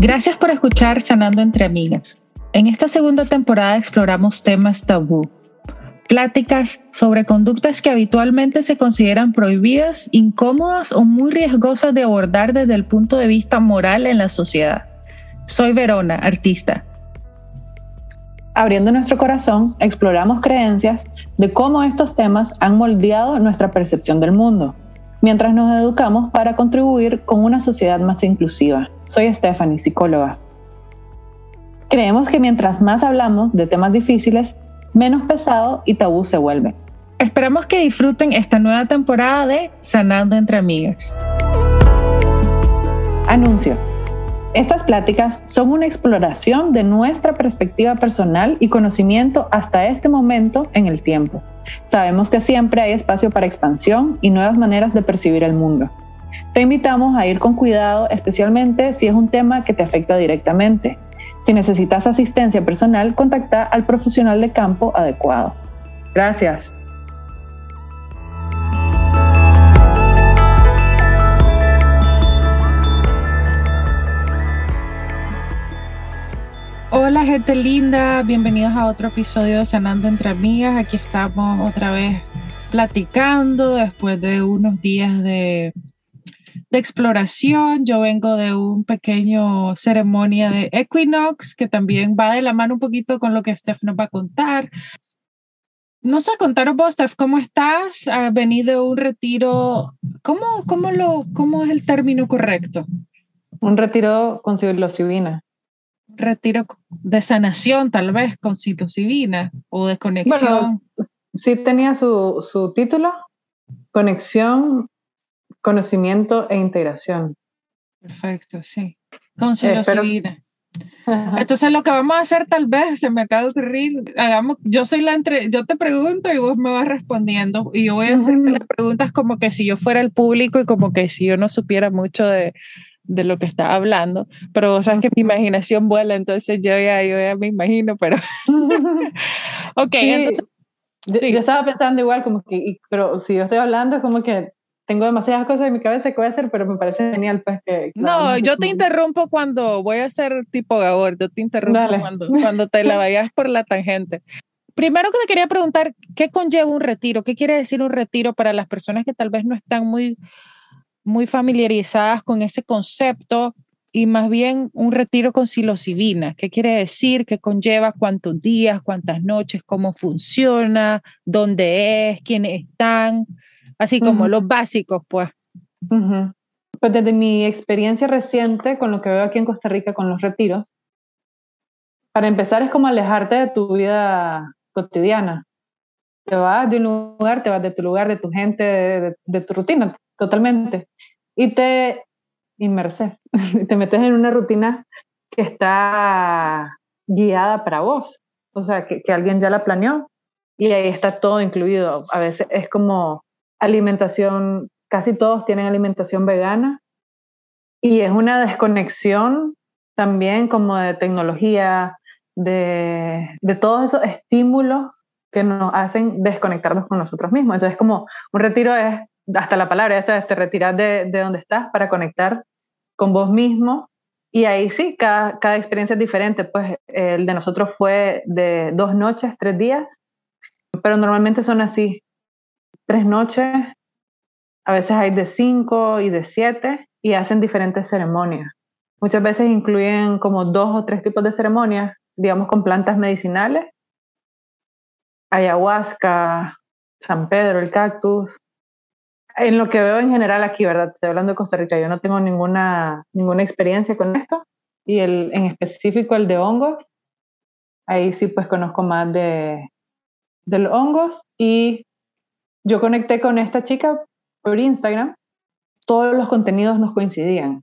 Gracias por escuchar Sanando entre Amigas. En esta segunda temporada exploramos temas tabú, pláticas sobre conductas que habitualmente se consideran prohibidas, incómodas o muy riesgosas de abordar desde el punto de vista moral en la sociedad. Soy Verona, artista. Abriendo nuestro corazón, exploramos creencias de cómo estos temas han moldeado nuestra percepción del mundo, mientras nos educamos para contribuir con una sociedad más inclusiva. Soy Stephanie, psicóloga. Creemos que mientras más hablamos de temas difíciles, menos pesado y tabú se vuelve. Esperamos que disfruten esta nueva temporada de Sanando entre Amigas. Anuncio. Estas pláticas son una exploración de nuestra perspectiva personal y conocimiento hasta este momento en el tiempo. Sabemos que siempre hay espacio para expansión y nuevas maneras de percibir el mundo. Te invitamos a ir con cuidado, especialmente si es un tema que te afecta directamente. Si necesitas asistencia personal, contacta al profesional de campo adecuado. Gracias. Hola gente linda, bienvenidos a otro episodio de Sanando entre Amigas. Aquí estamos otra vez platicando después de unos días de, exploración. Yo vengo de un pequeño ceremonia de Equinox que también va de la mano un poquito con lo que Steph nos va a contar. No sé, contaros vos, Steph, ¿cómo estás? ¿Has venido de un retiro? ¿Cómo, cómo, lo, ¿Cómo es el término correcto? Un retiro con psilocibina retiro de sanación, tal vez, con psilocibina o de conexión. Bueno, sí tenía su, su título, conexión, conocimiento e integración. Perfecto, sí. Con psilocibina. Entonces lo que vamos a hacer tal vez, se me acaba de ocurrir, hagamos, yo soy la entre, yo te pregunto y vos me vas respondiendo y yo voy a hacerte las preguntas como que si yo fuera el público y como que si yo no supiera mucho de, de lo que está hablando, pero sabes que mi imaginación vuela, entonces yo ya, yo ya me imagino, pero... ok, entonces... Sí. Yo estaba pensando igual, como que, pero si yo estoy hablando es como que tengo demasiadas cosas en mi cabeza que voy a hacer, pero me parece genial pues que... No, yo te interrumpo cuando voy a hacer tipo Gabor, yo te interrumpo cuando, cuando te la vayas por la tangente. Primero que te quería preguntar, ¿qué conlleva un retiro? ¿Qué quiere decir un retiro para las personas que tal vez no están muy muy familiarizadas con ese concepto y más bien un retiro con psilocibina. ¿Qué quiere decir? ¿Qué conlleva? ¿Cuántos días? ¿Cuántas noches? ¿Cómo funciona? ¿Dónde es? ¿Quiénes están? Así como los básicos, pues. Pues desde mi experiencia reciente con lo que veo aquí en Costa Rica con los retiros, para empezar es como alejarte de tu vida cotidiana. Te vas de un lugar, te vas de tu lugar, de tu gente, de tu rutina, totalmente. Y te inmerses, te metes en una rutina que está guiada para vos, o sea, que, que alguien ya la planeó y ahí está todo incluido. A veces es como alimentación, casi todos tienen alimentación vegana y es una desconexión también como de tecnología, de, de todos esos estímulos que nos hacen desconectarnos con nosotros mismos. Entonces, como un retiro es hasta la palabra, esa es te retirar de, de donde estás para conectar con vos mismo. Y ahí sí, cada, cada experiencia es diferente. Pues el de nosotros fue de dos noches, tres días, pero normalmente son así, tres noches, a veces hay de cinco y de siete y hacen diferentes ceremonias. Muchas veces incluyen como dos o tres tipos de ceremonias, digamos con plantas medicinales, ayahuasca, San Pedro, el cactus, en lo que veo en general aquí, ¿verdad? Estoy hablando de Costa Rica, yo no tengo ninguna, ninguna experiencia con esto. Y el, en específico el de hongos, ahí sí pues conozco más de, de los hongos. Y yo conecté con esta chica por Instagram, todos los contenidos nos coincidían.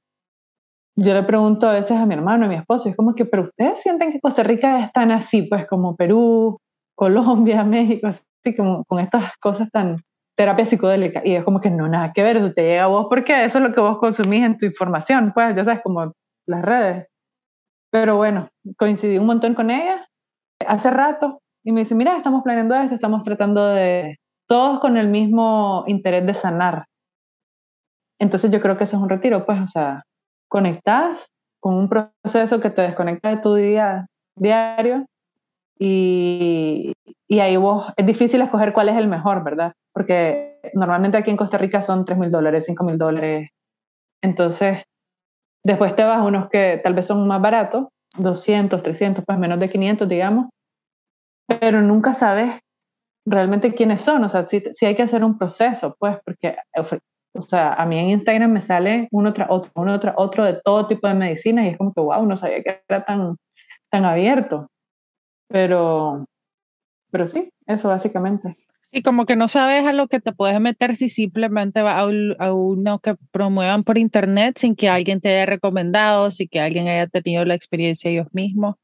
Yo le pregunto a veces a mi hermano, a mi esposo, es como que, pero ustedes sienten que Costa Rica es tan así, pues como Perú, Colombia, México, así como con estas cosas tan, terapia psicodélica. Y es como que no, nada que ver, eso te llega a vos porque eso es lo que vos consumís en tu información, pues ya sabes, como las redes. Pero bueno, coincidí un montón con ella hace rato y me dice, mira, estamos planeando esto, estamos tratando de, todos con el mismo interés de sanar. Entonces yo creo que eso es un retiro, pues, o sea, conectás con un proceso que te desconecta de tu día diario y, y ahí vos, es difícil escoger cuál es el mejor, ¿verdad? Porque normalmente aquí en Costa Rica son 3 mil dólares, 5 mil dólares. Entonces, después te vas a unos que tal vez son más baratos, 200, 300, pues menos de 500, digamos, pero nunca sabes realmente quiénes son, o sea, si, si hay que hacer un proceso, pues, porque, o sea, a mí en Instagram me sale uno tras otro, uno tras otro de todo tipo de medicinas y es como que, wow, no sabía que era tan, tan abierto. Pero, pero sí, eso básicamente. Sí, como que no sabes a lo que te puedes meter si simplemente vas a, uno que promuevan por internet sin que alguien te haya recomendado, sin que alguien haya tenido la experiencia ellos mismos.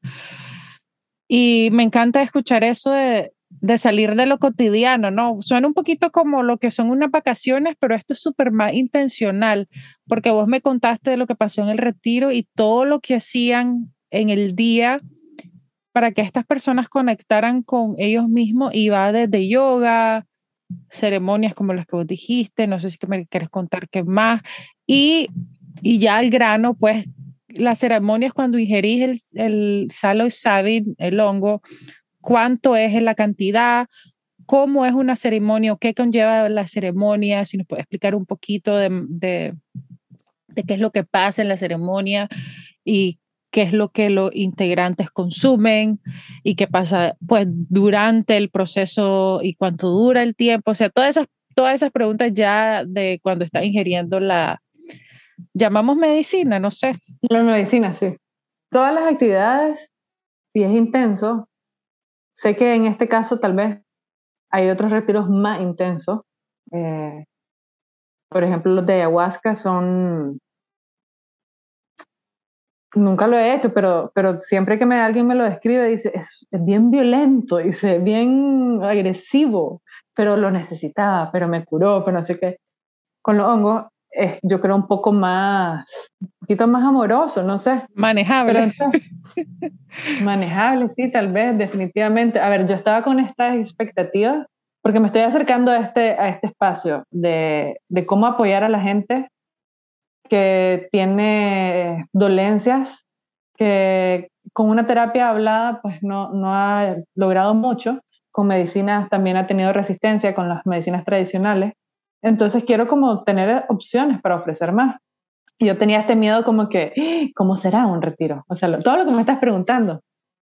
Y me encanta escuchar eso de, de salir de lo cotidiano, ¿no? Suena un poquito como lo que son unas vacaciones, pero esto es súper más intencional, porque vos me contaste de lo que pasó en el retiro y todo lo que hacían en el día para que estas personas conectaran con ellos mismos y va desde yoga, ceremonias como las que vos dijiste, no sé si me quieres contar qué más, y, y ya al grano, pues las ceremonias cuando ingerís el, el salo y el hongo, cuánto es la cantidad, cómo es una ceremonia, qué conlleva la ceremonia, si nos puede explicar un poquito de, de, de qué es lo que pasa en la ceremonia y qué es lo que los integrantes consumen y qué pasa pues durante el proceso y cuánto dura el tiempo, o sea, todas esas, todas esas preguntas ya de cuando está ingiriendo la, llamamos medicina, no sé. La medicina, sí. Todas las actividades, si es intenso, sé que en este caso tal vez hay otros retiros más intensos. Eh, por ejemplo, los de ayahuasca son Nunca lo he hecho, pero, pero siempre que me, alguien me lo describe, dice, es, bien violento, dice, bien agresivo, pero lo necesitaba, pero me curó, pero no sé qué. Con los hongos, es, yo creo un poco más, un poquito más amoroso, no sé. Manejable. manejable, sí, tal vez, definitivamente. A ver, yo estaba con estas expectativas porque me estoy acercando a este, a este espacio de, de cómo apoyar a la gente que tiene dolencias que con una terapia hablada pues no, no ha logrado mucho, con medicinas también ha tenido resistencia con las medicinas tradicionales, entonces quiero como tener opciones para ofrecer más. Yo tenía este miedo como que, ¡Ah! ¿cómo será un retiro? O sea, todo lo que me estás preguntando.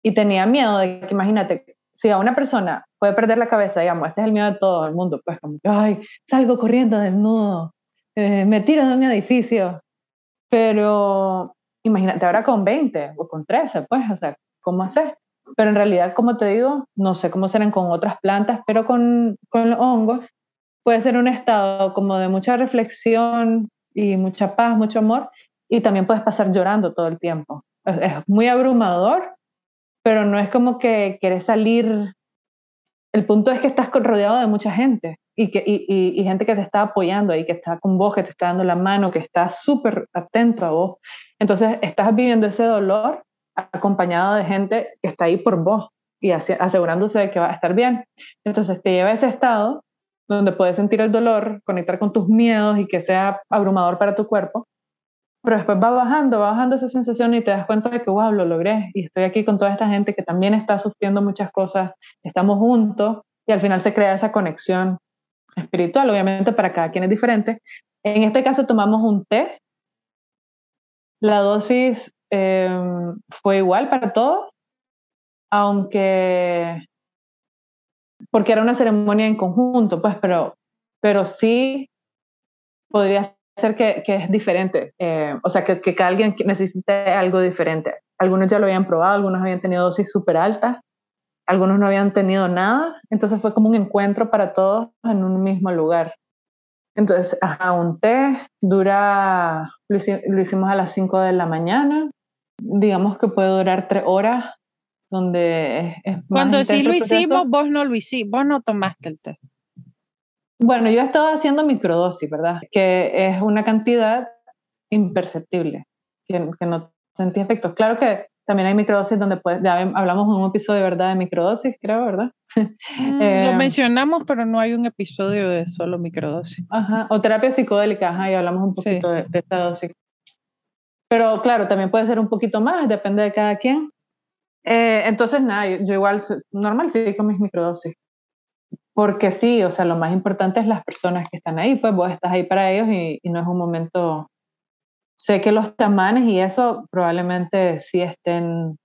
Y tenía miedo de que, imagínate, si a una persona puede perder la cabeza, digamos, ese es el miedo de todo el mundo, pues como que, ay, salgo corriendo desnudo, eh, me tiro de un edificio. Pero imagínate ahora con 20 o con 13, pues, o sea, ¿cómo hacer? Pero en realidad, como te digo, no sé cómo serán con otras plantas, pero con, con los hongos puede ser un estado como de mucha reflexión y mucha paz, mucho amor, y también puedes pasar llorando todo el tiempo. Es, es muy abrumador, pero no es como que quieres salir. El punto es que estás rodeado de mucha gente y, que, y, y, gente que te está apoyando ahí, que está con vos, que te está dando la mano, que está súper atento a vos. Entonces, estás viviendo ese dolor acompañado de gente que está ahí por vos y asegurándose de que va a estar bien. Entonces, te lleva a ese estado donde puedes sentir el dolor, conectar con tus miedos y que sea abrumador para tu cuerpo, pero después va bajando, va bajando esa sensación y te das cuenta de que, wow, lo logré y estoy aquí con toda esta gente que también está sufriendo muchas cosas, estamos juntos y al final se crea esa conexión espiritual, obviamente para cada quien es diferente. En este caso tomamos un té. La dosis em, fue igual para todos, aunque porque era una ceremonia en conjunto, pues, pero, pero sí podría ser que, que es diferente, eh, o sea, que, que cada alguien necesite algo diferente. Algunos ya lo habían probado, algunos habían tenido dosis súper altas, algunos no habían tenido nada, entonces fue como un encuentro para todos en un mismo lugar. Entonces, ajá, un té dura, lo, hicimos a las 5 de la mañana, digamos que puede durar tres horas, donde es, Cuando sí lo hicimos, vos no lo hicimos, vos no tomaste el té. Bueno, yo he estado haciendo microdosis, ¿verdad? Que es una cantidad imperceptible, que, que no sentí efectos. Claro que también hay microdosis donde puedes, ya hablamos en un episodio, ¿verdad? De microdosis, creo, ¿verdad? Mm, lo eh, mencionamos, pero no hay un episodio de solo microdosis. Ajá, o terapia psicodélica, ajá, y hablamos un poquito de, esta dosis. Pero claro, también puede ser un poquito más, depende de cada quien. Eh, entonces, nada, yo, igual, normal, sí con mis microdosis. Porque sí, o sea, lo más importante es las personas que están ahí, pues vos estás ahí para ellos y, y no es un momento... Sé que los tamanes y eso probablemente sí estén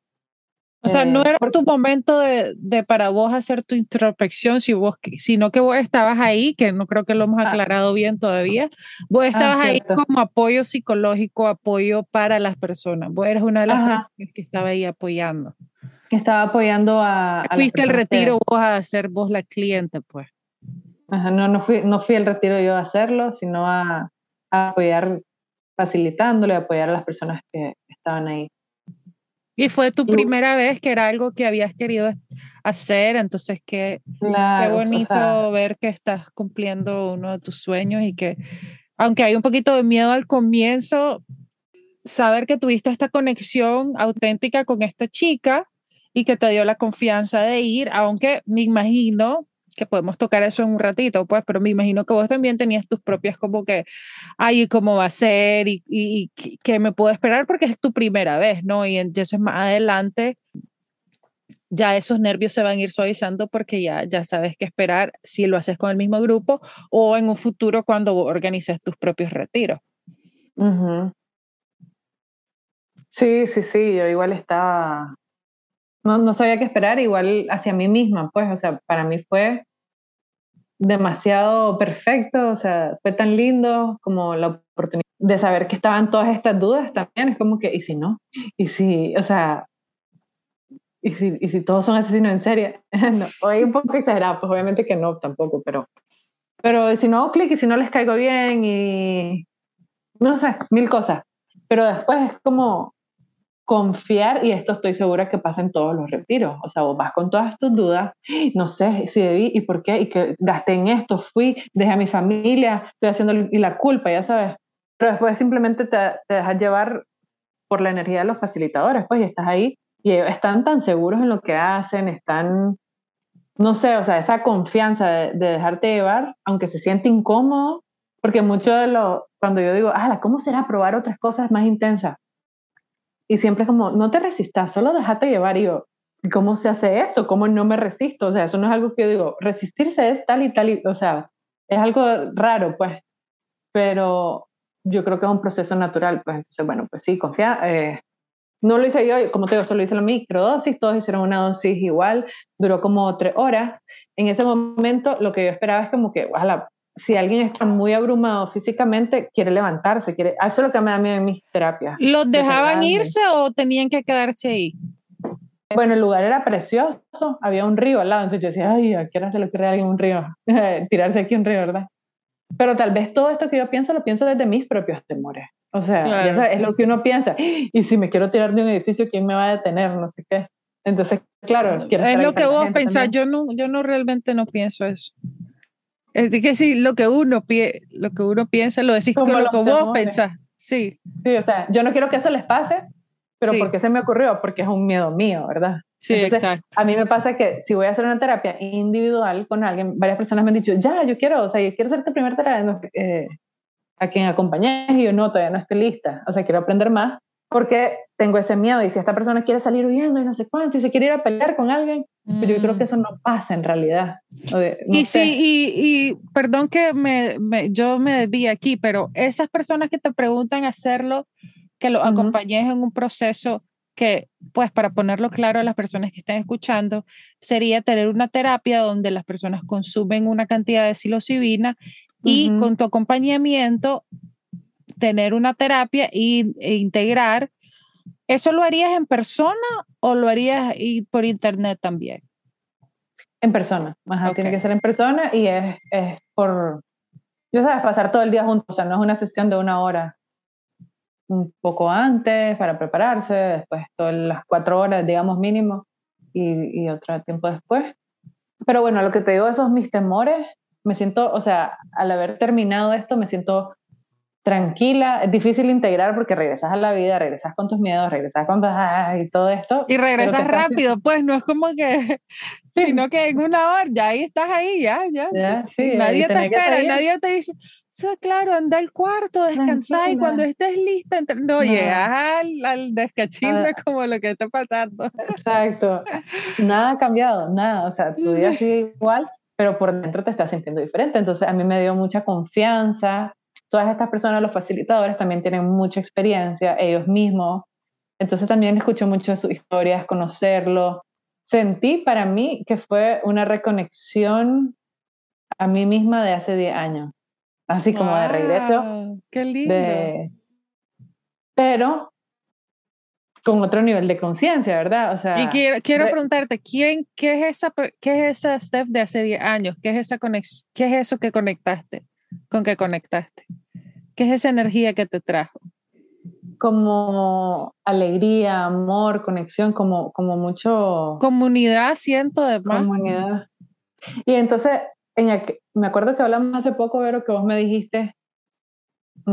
o sea, no eh, era tu momento de, de, para vos hacer tu introspección, si vos, sino que vos estabas ahí, que no creo que lo hemos ah. aclarado bien todavía, vos ah, estabas ahí como apoyo psicológico, apoyo para las personas. Vos eres una de las personas que estaba ahí apoyando. Que estaba apoyando a... Fuiste al retiro vos a ser vos la cliente, pues. Ajá, no, no fui, no fui al retiro yo a hacerlo, sino a, a apoyar, facilitándole, apoyar a las personas que estaban ahí. Y fue tu primera vez que era algo que habías querido hacer, entonces qué, qué bonito ver que estás cumpliendo uno de tus sueños y que, aunque hay un poquito de miedo al comienzo, saber que tuviste esta conexión auténtica con esta chica y que te dio la confianza de ir, aunque me imagino que podemos tocar eso en un ratito, pues, pero me imagino que vos también tenías tus propias como que, ay, ¿cómo va a ser? Y, y, que me puedo esperar porque es tu primera vez, ¿no? Y entonces más adelante ya esos nervios se van a ir suavizando porque ya, ya sabes qué esperar si lo haces con el mismo grupo o en un futuro cuando organices tus propios retiros. Sí, sí, sí, yo igual estaba no, no sabía qué esperar, igual hacia mí misma, pues, o sea, para mí fue demasiado perfecto, o sea, fue tan lindo como la oportunidad de saber que estaban todas estas dudas también, es como que, ¿y si no? ¿Y si, o sea, y si, y si todos son asesinos en serie? no, hoy un poco exagerado, pues obviamente que no, tampoco, pero, pero si no clic y si no les caigo bien y, no sé, mil cosas. Pero después es como, confiar, y esto estoy segura que pasa en todos los retiros, o sea, vos vas con todas tus dudas, no sé si debí y por qué, y que gasté en esto, fui, dejé a mi familia, estoy haciendo y la culpa, ya sabes, pero después simplemente te, te dejas llevar por la energía de los facilitadores, pues, y estás ahí, y están tan seguros en lo que hacen, están, no sé, o sea, esa confianza de, de dejarte llevar, aunque se siente incómodo, porque mucho de lo, cuando yo digo, ah, ¿cómo será probar otras cosas más intensas? Y siempre es como, no te resistas, solo déjate llevar. Y yo, ¿cómo se hace eso? ¿Cómo no me resisto? O sea, eso no es algo que yo digo, resistirse es tal y tal, y, o sea, es algo raro, pues. Pero yo creo que es un proceso natural, pues. Entonces, bueno, pues sí, confía. Eh, no lo hice yo, como te digo, solo hice la microdosis, todos hicieron una dosis igual, duró como tres horas. En ese momento, lo que yo esperaba es como que, ojalá, si alguien está muy abrumado físicamente, quiere levantarse, quiere, eso es lo que me da miedo en mis terapias. ¿Los dejaban irse o tenían que quedarse ahí? Bueno, el lugar era precioso, había un río al lado, entonces yo decía, ay, ¿a qué hora se le ocurre a alguien un río? Tirarse aquí un río, ¿verdad? Pero tal vez todo esto que yo pienso lo pienso desde mis propios temores. O sea, es lo que uno piensa. Y si me quiero tirar de un edificio, ¿quién me va a detener? No sé qué. Entonces, claro. Es lo que vos pensás. Yo no, yo no realmente no pienso eso. Es que sí, lo que uno, pie, lo que uno piensa lo decís como lo que vos pensás. Sí. Sí, o sea, yo no quiero que eso les pase, pero ¿por qué se me ocurrió? Porque es un miedo mío, ¿verdad? Sí, exacto. A mí me pasa que si voy a hacer una terapia individual con alguien, varias personas me han dicho, ya, yo quiero, o sea, yo quiero hacer tu primera terapia, eh, a quien acompañes, y yo no, todavía no estoy lista, o sea, quiero aprender más, porque tengo ese miedo, y si esta persona quiere salir huyendo y no sé cuánto, y se quiere ir a pelear con alguien, pues yo creo que mm. eso no pasa en realidad. y sí, y, y, perdón que me, yo me desvíe aquí, pero esas personas que te preguntan hacerlo, que lo acompañes en un proceso que, pues para ponerlo claro a las personas que están escuchando, sería tener una terapia donde las personas consumen una cantidad de psilocibina y con tu acompañamiento tener una terapia e integrar. ¿Eso lo harías en persona o lo harías por internet también? En persona, tiene que ser en persona y es, es por, yo sabes, pasar todo el día juntos, o sea, no es una sesión de una hora, un poco antes para prepararse, después todas las cuatro horas, digamos, mínimo, y, y otro tiempo después. Pero bueno, lo que te digo, esos mis temores, me siento, o sea, al haber terminado esto, me siento tranquila, es difícil integrar porque regresas a la vida, regresas con tus miedos, regresas con y todo esto. Y regresas rápido, pues no es como que, sino que en una hora ya ahí estás ahí, ya, ya. sí, nadie te espera, nadie te dice, sea, claro, anda al cuarto, descansar y cuando estés lista, no, llegas al, al descachimbe ah. como lo que está pasando. Exacto. Nada ha cambiado, nada. O sea, tu día sigue igual, pero por dentro te estás sintiendo diferente. Entonces, a mí me dio mucha confianza. Todas estas personas, los facilitadores, también tienen mucha experiencia, ellos mismos. Entonces, también escuché mucho de sus historias, conocerlo. Sentí para mí que fue una reconexión a mí misma de hace 10 años así como de regreso. ¡Qué lindo! pero con otro nivel de conciencia, ¿verdad? O sea, y quiero, quiero preguntarte, ¿quién, qué, es esa, ¿qué es esa Steph de hace 10 años? ¿Qué es, esa conex, ¿Qué es eso que conectaste? ¿Con que conectaste? ¿Qué es esa energía que te trajo? Como alegría, amor, conexión, como, como mucho... Comunidad, siento de más. Comunidad. Y entonces me acuerdo que hablamos hace poco, Vero, que vos me dijiste,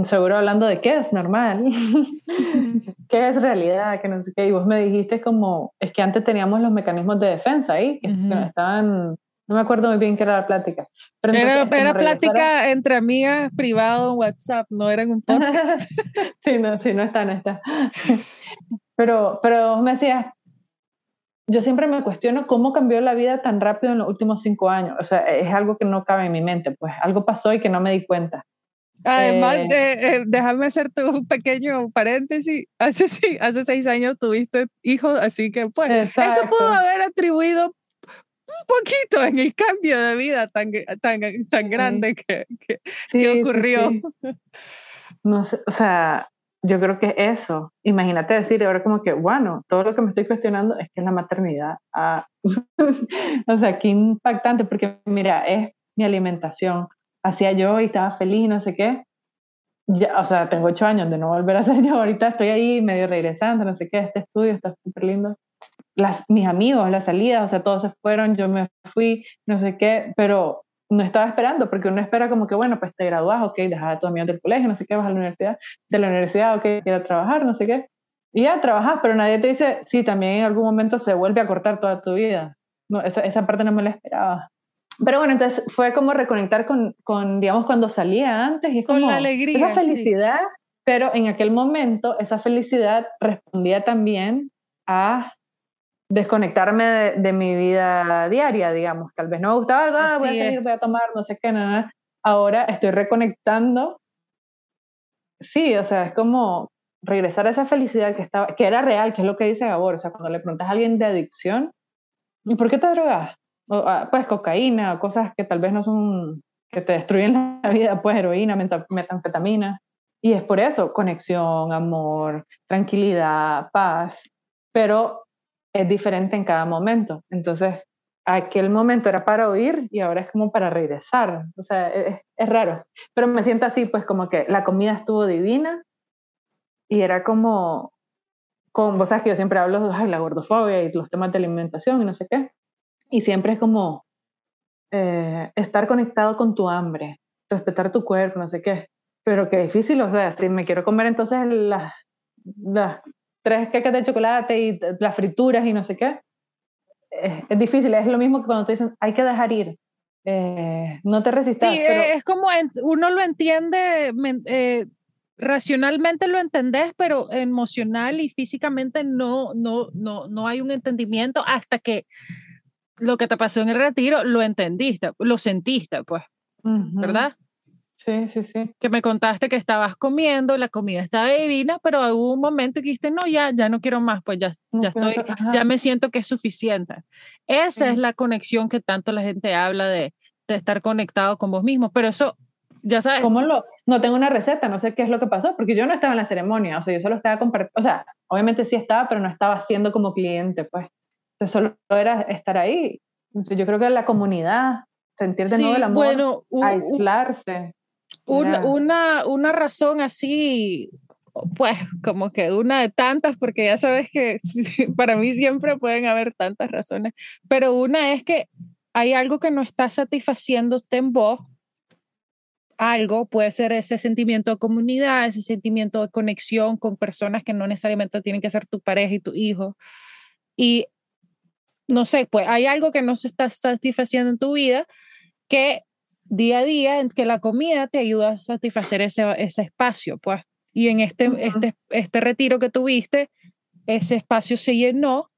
seguro hablando de qué es normal, qué es realidad, que no sé qué, y vos me dijiste como, es que antes teníamos los mecanismos de defensa ahí, que, estaban, no me acuerdo muy bien qué era la plática. Pero era, era plática entre amigas privado en WhatsApp, no era en un podcast. sí, no, sí, no está, no está. pero, pero me decías, yo siempre me cuestiono cómo cambió la vida tan rápido en los últimos cinco años. O sea, es algo que no cabe en mi mente, pues algo pasó y que no me di cuenta. Además, eh, eh, déjame hacerte un pequeño paréntesis. Hace, sí, hace seis años tuviste hijos, así que pues eso pudo haber atribuido un poquito en el cambio de vida tan, tan, tan grande que, que, ocurrió. no sé, o sea, yo creo que eso, imagínate decir ahora como que, bueno, todo lo que me estoy cuestionando es que es la maternidad. Ah, o sea, qué impactante, porque mira, es mi alimentación. Hacía yo y estaba feliz, no sé qué. Ya, o sea, tengo ocho años de no volver a ser yo. Ahorita estoy ahí medio regresando, no sé qué, este estudio está súper lindo. Las, mis amigos, la salida, o sea, todos se fueron, yo me fui, no sé qué, pero no estaba esperando, porque uno espera como que, bueno, pues te gradúas, ok, dejas a tus amigos del colegio, no sé qué, vas a la universidad, de la universidad, ok, quiero trabajar, no sé qué. Y ya trabajas, pero nadie te dice, sí, también en algún momento se vuelve a cortar toda tu vida. No, esa, esa parte no me la esperaba. Pero bueno, entonces fue como reconectar con, con digamos, cuando salía antes y con la alegría. Esa felicidad, pero en aquel momento esa felicidad respondía también a desconectarme de, mi vida diaria, digamos. Tal vez no me gustaba algo, ah, voy a salir, voy a tomar, no sé qué, nada. Ahora estoy reconectando. Sí, o sea, es como regresar a esa felicidad que, estaba, que era real, que es lo que dice Gabor. O sea, cuando le preguntas a alguien de adicción, ¿y por qué te drogas? Ah, pues cocaína, o cosas que tal vez no son, que te destruyen la vida, pues heroína, metanfetamina. Y es por eso, conexión, amor, tranquilidad, paz. Pero es diferente en cada momento. Entonces, aquel momento era para oír y ahora es como para regresar. O sea, es, raro. Pero me siento así, pues como que la comida estuvo divina y era como, con, vos sabes que yo siempre hablo de la gordofobia y los temas de alimentación y no sé qué. Y siempre es como eh, estar conectado con tu hambre, respetar tu cuerpo, no sé qué. Pero qué difícil, o sea, si me quiero comer entonces las, las tres queques de chocolate y las frituras y no sé qué, es, difícil, es lo mismo que cuando te dicen, hay que dejar ir, eh, no te resistas. Sí, es como uno lo entiende, eh, racionalmente lo entendés, pero emocional y físicamente no, no, no, no hay un entendimiento hasta que lo que te pasó en el retiro lo entendiste, lo sentiste, pues, ¿verdad? Sí, sí, sí. Que me contaste que estabas comiendo, la comida estaba divina, pero hubo un momento que dijiste, no, ya, ya no quiero más, pues ya, ya estoy, ya me siento que es suficiente. Esa es la conexión que tanto la gente habla de, de estar conectado con vos mismo, pero eso, ya sabes. ¿Cómo lo? No tengo una receta, no sé qué es lo que pasó, porque yo no estaba en la ceremonia, o sea, yo solo estaba compartiendo, o sea, obviamente sí estaba, pero no estaba siendo como cliente, pues. Entonces solo era estar ahí. Entonces, yo creo que la comunidad, sentir de nuevo el amor, bueno, aislarse una, una razón así, pues como que una de tantas, porque ya sabes que para mí siempre pueden haber tantas razones, pero una es que hay algo que no está satisfaciéndote en vos, algo puede ser ese sentimiento de comunidad, ese sentimiento de conexión con personas que no necesariamente tienen que ser tu pareja y tu hijo. Y no sé, pues hay algo que no se está satisfaciendo en tu vida que día a día en que la comida te ayuda a satisfacer ese, ese espacio, pues. Y en este, este, este retiro que tuviste, ese espacio se llenó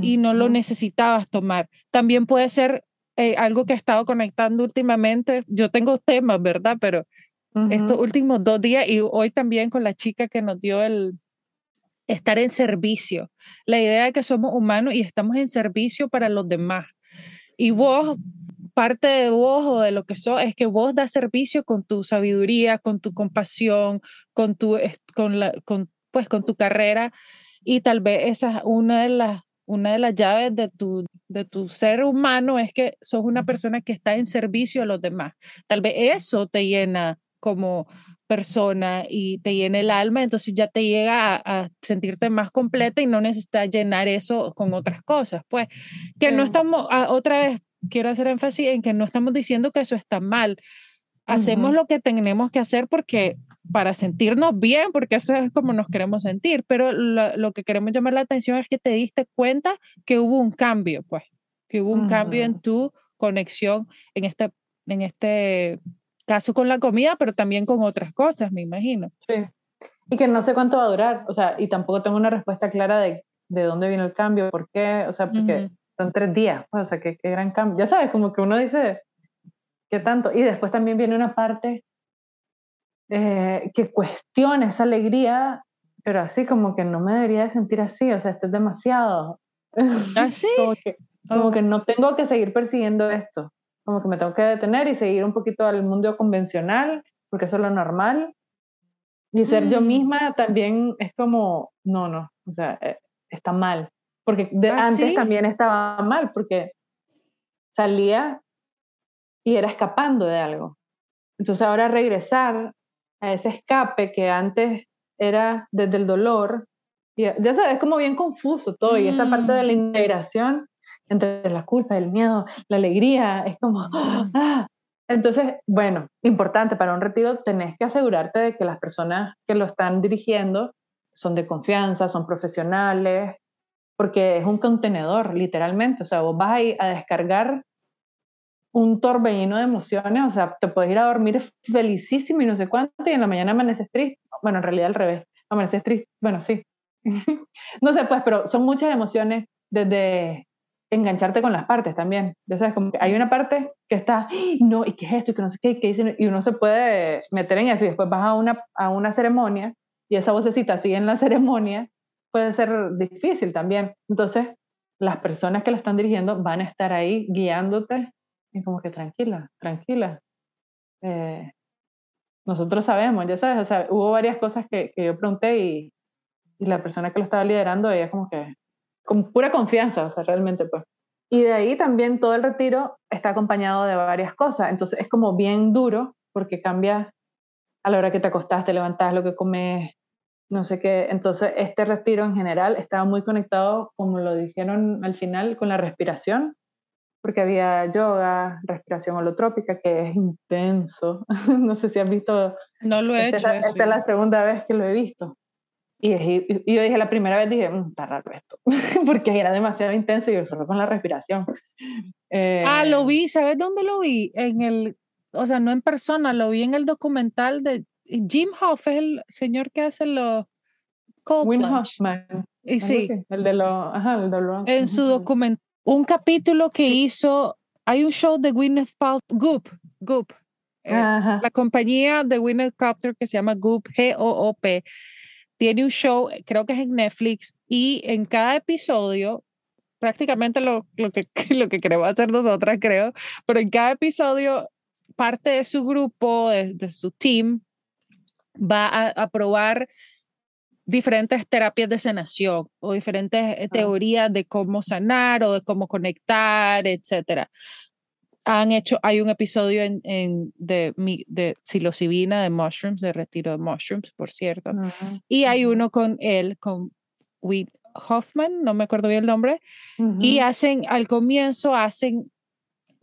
y no lo necesitabas tomar. También puede ser eh, algo que he estado conectando últimamente. Yo tengo temas, ¿verdad? Pero estos últimos dos días y hoy también con la chica que nos dio el estar en servicio. La idea de que somos humanos y estamos en servicio para los demás. Y vos, parte de vos o de lo que sos, es que vos das servicio con tu sabiduría, con tu compasión, con tu, con la, con, pues, con tu carrera. Y tal vez esa es una de las una de las llaves de tu, de tu ser humano es que sos una persona que está en servicio a los demás. Tal vez eso te llena como persona y te llena el alma, entonces ya te llega a, sentirte más completa y no necesitas llenar eso con otras cosas. Pues que no estamos, ah, otra vez quiero hacer énfasis en que no estamos diciendo que eso está mal. Hacemos lo que tenemos que hacer porque para sentirnos bien, porque eso es como nos queremos sentir, pero lo, que queremos llamar la atención es que te diste cuenta que hubo un cambio, pues, que hubo un cambio en tu conexión en este, en este caso con la comida, pero también con otras cosas, me imagino. Sí. Y que no sé cuánto va a durar, o sea, y tampoco tengo una respuesta clara de, de dónde vino el cambio, por qué, o sea, porque son tres días, pues, o sea, qué, qué gran cambio. Ya sabes, como que uno dice, ¿qué tanto? Y después también viene una parte eh, que cuestione esa alegría, pero así como que no me debería de sentir así, o sea, esto es demasiado. ¿Así? ¿Ah, como, que, como que no tengo que seguir persiguiendo esto, como que me tengo que detener y seguir un poquito al mundo convencional, porque eso es lo normal. Y ser yo mm. misma también es como, no, no, o sea, eh, está mal. Porque de, ¿Ah, antes también estaba mal, porque salía y era escapando de algo. Entonces ahora regresar a ese escape que antes era desde el dolor. Ya, ya sabes, es como bien confuso todo y esa parte de la mm. integración entre la culpa, el miedo, la alegría, es como... Mm. ¡ah! Entonces, bueno, importante para un retiro, tenés que asegurarte de que las personas que lo están dirigiendo son de confianza, son profesionales, porque es un contenedor, literalmente. O sea, vos vas a, a descargar un torbellino de emociones, o sea, te puedes ir a dormir felicísimo y no sé cuánto, y en la mañana amaneces triste. Bueno, en realidad al revés, amaneces triste, bueno, sí. no sé, pues, pero son muchas emociones desde engancharte con las partes también. Ya sabes, como que hay una parte que está, no, ¿y qué es esto? Y que no sé qué, qué dicen, y uno se puede meter en eso y después vas a una, a una ceremonia y esa vocecita sigue en la ceremonia, puede ser difícil también. Entonces, las personas que la están dirigiendo van a estar ahí guiándote y como que tranquila, tranquila. Eh, nosotros sabemos, ya sabes, o sea, hubo varias cosas que, que yo pregunté y, y, la persona que lo estaba liderando, ella como que, con pura confianza, o sea, realmente pues. Y de ahí también todo el retiro está acompañado de varias cosas, entonces es como bien duro porque cambia a la hora que te acostás, te levantás, lo que comes, no sé qué. Entonces este retiro en general estaba muy conectado, como lo dijeron al final, con la respiración porque había yoga, respiración holotrópica, que es intenso. no sé si has visto. No lo he esta, hecho. Esta es la segunda vez que lo he visto. Y, yo dije, la primera vez dije, mmm, está raro esto, porque era demasiado intenso y yo solo con la respiración. ah, lo eh, vi, ¿sabes dónde lo vi? En el, o sea, no en persona, lo vi en el documental de Jim Hoff, es el señor que hace los cold Wim Hoffman. Y sí. El de los, ajá, el de los. En su documental un capítulo que hizo, hay un show de Gwyneth Paltrow, Goop, Goop, eh, la compañía de Gwyneth Paltrow que se llama Goop, G-O-O-P, tiene un show, creo que es en Netflix, y en cada episodio, prácticamente lo, lo, que, lo que queremos hacer nosotras, creo, pero en cada episodio, parte de su grupo, de, su team, va a, a probar diferentes terapias de sanación o diferentes eh, teorías de cómo sanar o de cómo conectar, etcétera. Han hecho, hay un episodio en, en de, de psilocibina, de mushrooms, de retiro de mushrooms, por cierto. Y hay uno con él, con Whit Hoffman, no me acuerdo bien el nombre, y hacen, al comienzo hacen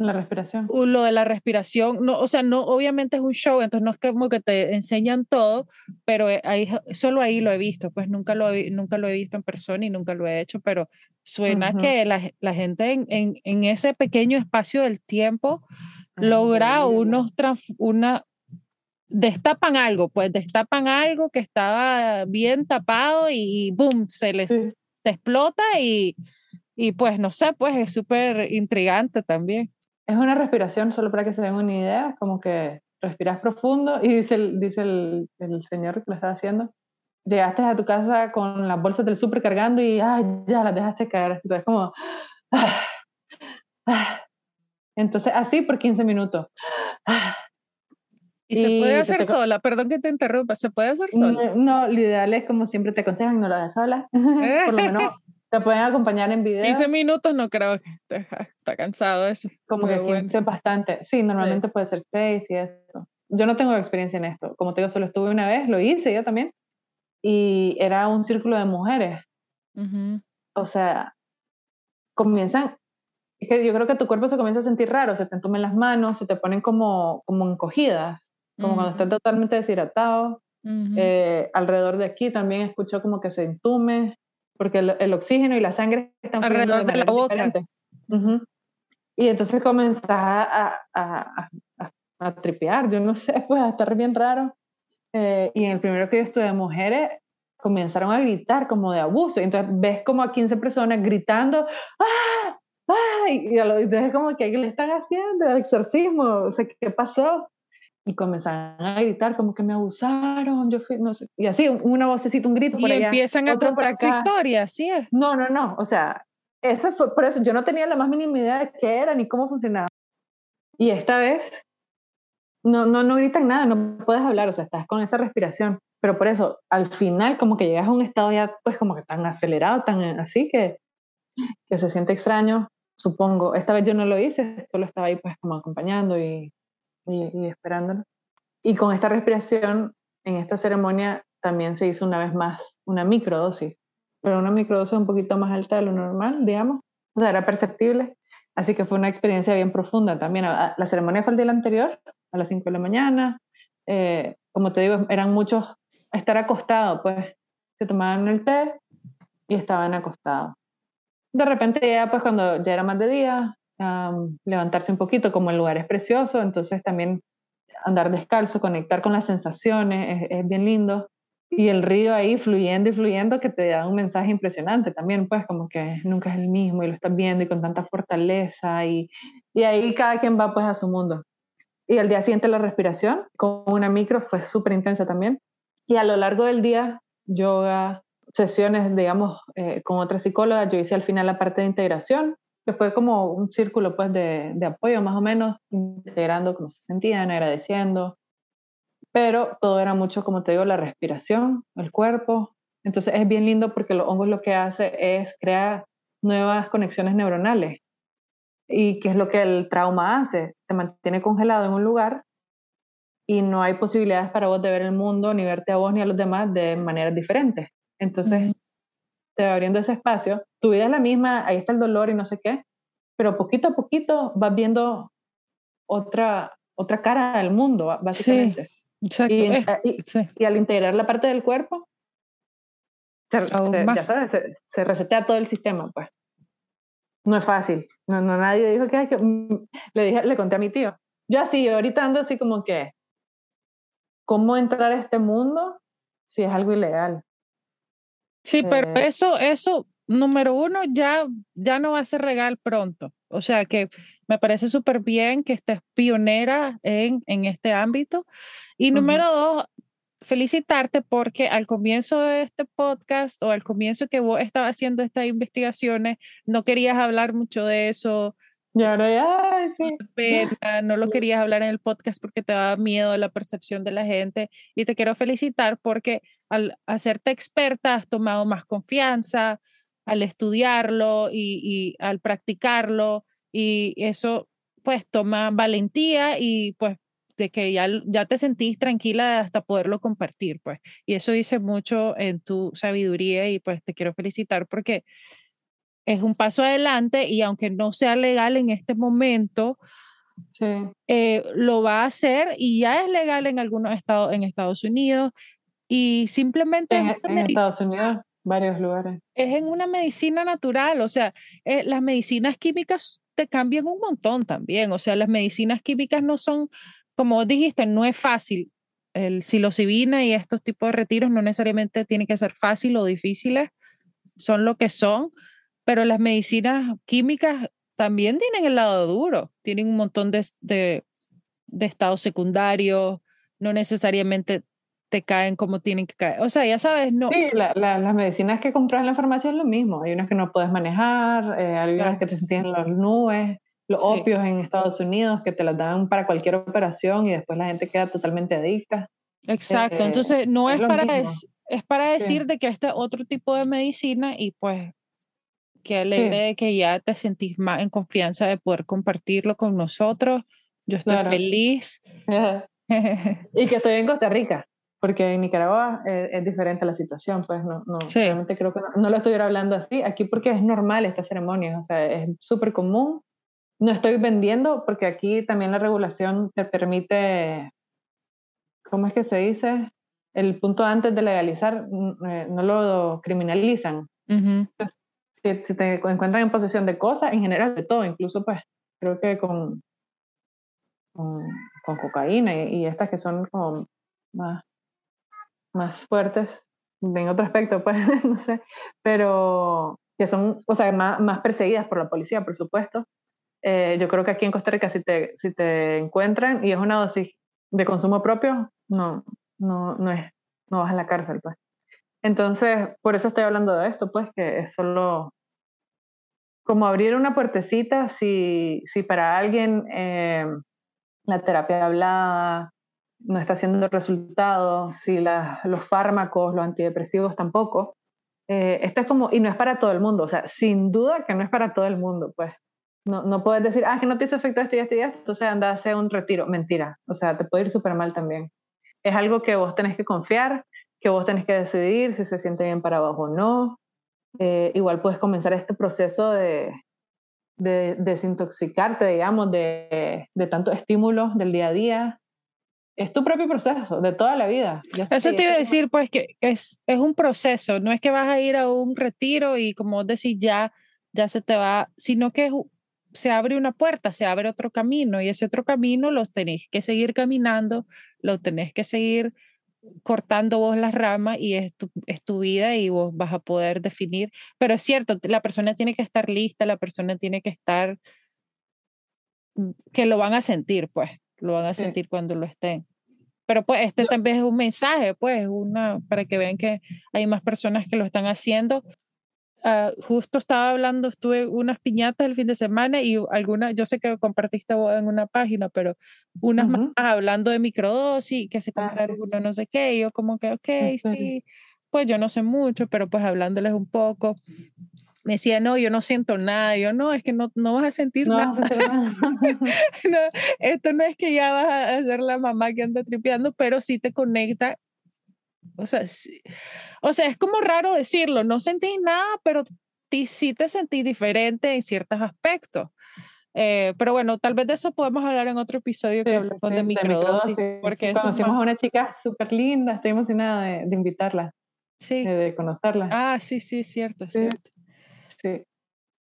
la respiración. Lo de la respiración, no, o sea, no, obviamente es un show, entonces no es como que te enseñan todo, pero eh, ahí, solo ahí lo he visto, pues nunca lo, he, nunca lo he visto en persona y nunca lo he hecho, pero suena que la, la gente en, en, en, ese pequeño espacio del tiempo logra unos, una, destapan algo, pues destapan algo que estaba bien tapado y, boom, se les explota y, y pues no sé, pues es súper intrigante también. Es una respiración, solo para que se den una idea, como que respiras profundo y dice el, dice el, el señor que lo está haciendo, llegaste a tu casa con las bolsas del súper cargando y ay, ya las dejaste caer. Entonces como... Ah, ah. Entonces así por 15 minutos. Ah. Y, se puede hacer sola, perdón que te interrumpa, ¿se puede hacer sola? No, lo ideal es como siempre te aconsejan, no lo hagas sola. por lo menos te pueden acompañar en video. 15 minutos no creo que esté, está cansado eso. Como que 15 es bastante. Sí, normalmente puede ser 6 y eso. Yo no tengo experiencia en esto. Como te digo, solo estuve una vez, lo hice yo también. Y era un círculo de mujeres. O sea, comienzan es que yo creo que tu cuerpo se comienza a sentir raro, se te entumen las manos, se te ponen como, como encogidas como cuando estás totalmente deshidratado. Eh, alrededor de aquí también escucho como que se entume, porque el, oxígeno y la sangre están alrededor de, la boca. Y entonces comenzás a, a, a, a, tripear, yo no sé, pues a estar bien raro. Eh, y en el primero que yo estuve mujeres, comenzaron a gritar como de abuso. Y entonces ves como a 15 personas gritando, ¡ah! ¡ah! Y, entonces como que, ¿qué le están haciendo? ¿Exorcismo? O sea, ¿qué pasó? Y comenzaron a gritar como que me abusaron, yo fui, no sé, y así, una vocecita, un grito y por allá. Empiezan a contar su historia, así es. No, no, no, o sea, eso fue, por eso yo no tenía la más mínima idea de qué era ni cómo funcionaba. Y esta vez, no, no, no gritan nada, no puedes hablar, o sea, estás con esa respiración, pero por eso, al final, como que llegas a un estado ya, pues como que tan acelerado, tan así, que, que se siente extraño, supongo. Esta vez yo no lo hice, solo estaba ahí pues como acompañando y y, esperándolo. Y con esta respiración, en esta ceremonia también se hizo una vez más una microdosis, pero una microdosis un poquito más alta de lo normal, digamos. O sea, era perceptible. Así que fue una experiencia bien profunda también. La ceremonia fue el día anterior, a las 5 de la mañana. Eh, como te digo, eran muchos estar acostados, pues se tomaban el té y estaban acostados. De repente ya, pues cuando ya era más de día, levantarse un poquito, como el lugar es precioso, entonces también andar descalzo, conectar con las sensaciones, es, bien lindo. Y el río ahí fluyendo y fluyendo que te da un mensaje impresionante también, pues como que nunca es el mismo y lo estás viendo y con tanta fortaleza y, y ahí cada quien va pues a su mundo. Y al día siguiente la respiración con una micro fue súper intensa también. Y a lo largo del día, yoga, sesiones, digamos, eh, con otra psicóloga, yo hice al final la parte de integración, que fue como un círculo pues de, de, apoyo más o menos, integrando cómo se sentían, agradeciendo, pero todo era mucho, como te digo, la respiración, el cuerpo. Entonces es bien lindo porque los hongos lo que hace es crear nuevas conexiones neuronales. ¿Y qué es lo que el trauma hace? Te mantiene congelado en un lugar y no hay posibilidades para vos de ver el mundo, ni verte a vos ni a los demás de maneras diferentes. Entonces, te va abriendo ese espacio. Tu vida es la misma, ahí está el dolor y no sé qué, pero poquito a poquito vas viendo otra, otra cara del mundo, básicamente. Sí, exacto. Y, al integrar la parte del cuerpo, se, ya sabes, se, resetea todo el sistema, pues. No es fácil. No, no nadie dijo que, que mm, le dije, le conté a mi tío. Yo así, ahorita ando así como que, ¿cómo entrar a este mundo si es algo ilegal? Sí, pero eh, eso, eso, número uno, ya, ya no va a ser legal pronto. O sea que me parece súper bien que estés pionera en, en este ámbito. Y número dos, felicitarte porque al comienzo de este podcast o al comienzo que vos estabas haciendo estas investigaciones, no querías hablar mucho de eso, y ahora ya, sí. No lo querías hablar en el podcast porque te daba miedo la percepción de la gente. Y te quiero felicitar porque al hacerte experta has tomado más confianza al estudiarlo y, y al practicarlo. Y eso pues toma valentía y pues de que ya, ya te sentís tranquila hasta poderlo compartir, pues. Y eso dice mucho en tu sabiduría y pues te quiero felicitar porque es un paso adelante y aunque no sea legal en este momento, eh, lo va a hacer y ya es legal en algunos estados en Estados Unidos y simplemente en, Estados Unidos varios lugares. Es en una medicina natural, o sea, eh, las medicinas químicas te cambian un montón también, o sea, las medicinas químicas no son, como dijiste, no es fácil. El psilocibina y estos tipos de retiros no necesariamente tienen que ser fácil o difíciles, son lo que son, pero las medicinas químicas también tienen el lado duro, tienen un montón de, de, de estados secundarios, no necesariamente te caen como tienen que caer. O sea, ya sabes, no. Sí, las medicinas que compras en la farmacia es lo mismo. Hay unas que no puedes manejar, eh, hay unas que te sentían en las nubes, los opios en Estados Unidos que te las dan para cualquier operación y después la gente queda totalmente adicta. Exacto, eh, entonces no es, para, es, para decir de que este otro tipo de medicina y pues que alegre de que ya te sentís más en confianza de poder compartirlo con nosotros. Yo estoy feliz. y que estoy en Costa Rica porque en Nicaragua eh, es, diferente la situación, pues no, no realmente creo que no, lo estuviera hablando así, aquí porque es normal esta ceremonia, o sea, es súper común. No estoy vendiendo porque aquí también la regulación te permite, ¿cómo es que se dice? El punto antes de legalizar, eh, no lo criminalizan. Si, te encuentran en posesión de cosas, en general de todo, incluso pues creo que con, con, cocaína y, y estas que son como más más fuertes, en otro aspecto, pues, no sé, pero que son, o sea, más, más perseguidas por la policía, por supuesto. Eh, yo creo que aquí en Costa Rica, si te, si te encuentran y es una dosis de consumo propio, no, no, no, es, no vas a la cárcel, pues. Entonces, por eso estoy hablando de esto, pues, que es solo como abrir una puertecita si, si para alguien eh, la terapia hablada, no está haciendo resultados, si los fármacos, los antidepresivos tampoco. Eh, esto es como, y no es para todo el mundo, o sea, sin duda que no es para todo el mundo, pues. No, no puedes decir, ah, que no te hizo efecto esto y esto y esto, entonces anda a hacer un retiro. Mentira, o sea, te puede ir súper mal también. Es algo que vos tenés que confiar, que vos tenés que decidir si se siente bien para vos o no. Eh, igual puedes comenzar este proceso de, de desintoxicarte, digamos, de, de tantos estímulos del día a día, es tu propio proceso de toda la vida. Eso te iba a decir, pues, que es, es un proceso, no es que vas a ir a un retiro y como decís, ya, ya se te va, sino que se abre una puerta, se abre otro camino y ese otro camino los tenés que seguir caminando, lo tenés que seguir cortando vos las ramas y es tu, es tu vida y vos vas a poder definir. Pero es cierto, la persona tiene que estar lista, la persona tiene que estar, mm, que lo van a sentir, pues lo van a sentir cuando lo estén. Pero pues este también es un mensaje, pues, una, para que vean que hay más personas que lo están haciendo. Uh, justo estaba hablando, estuve unas piñatas el fin de semana y algunas, yo sé que compartiste en una página, pero unas más hablando de microdosis, que se compraron uno no sé qué, y yo como que, ok, sí, pues yo no sé mucho, pero pues hablándoles un poco me decía, no, yo no siento nada. Yo, no, es que no, no vas a sentir nada. no, esto no es que ya vas a ser la mamá que anda tripeando, pero sí te conecta. O sea, o sea, es como raro decirlo, no sentí nada, pero sí te sentí diferente en ciertos aspectos. Eh, pero bueno, tal vez de eso podemos hablar en otro episodio que hablamos de microdosis. Porque Conocimos a una chica súper linda, estoy emocionada de, de invitarla. Sí. De, conocerla. Ah, sí, sí, cierto, cierto. Sí.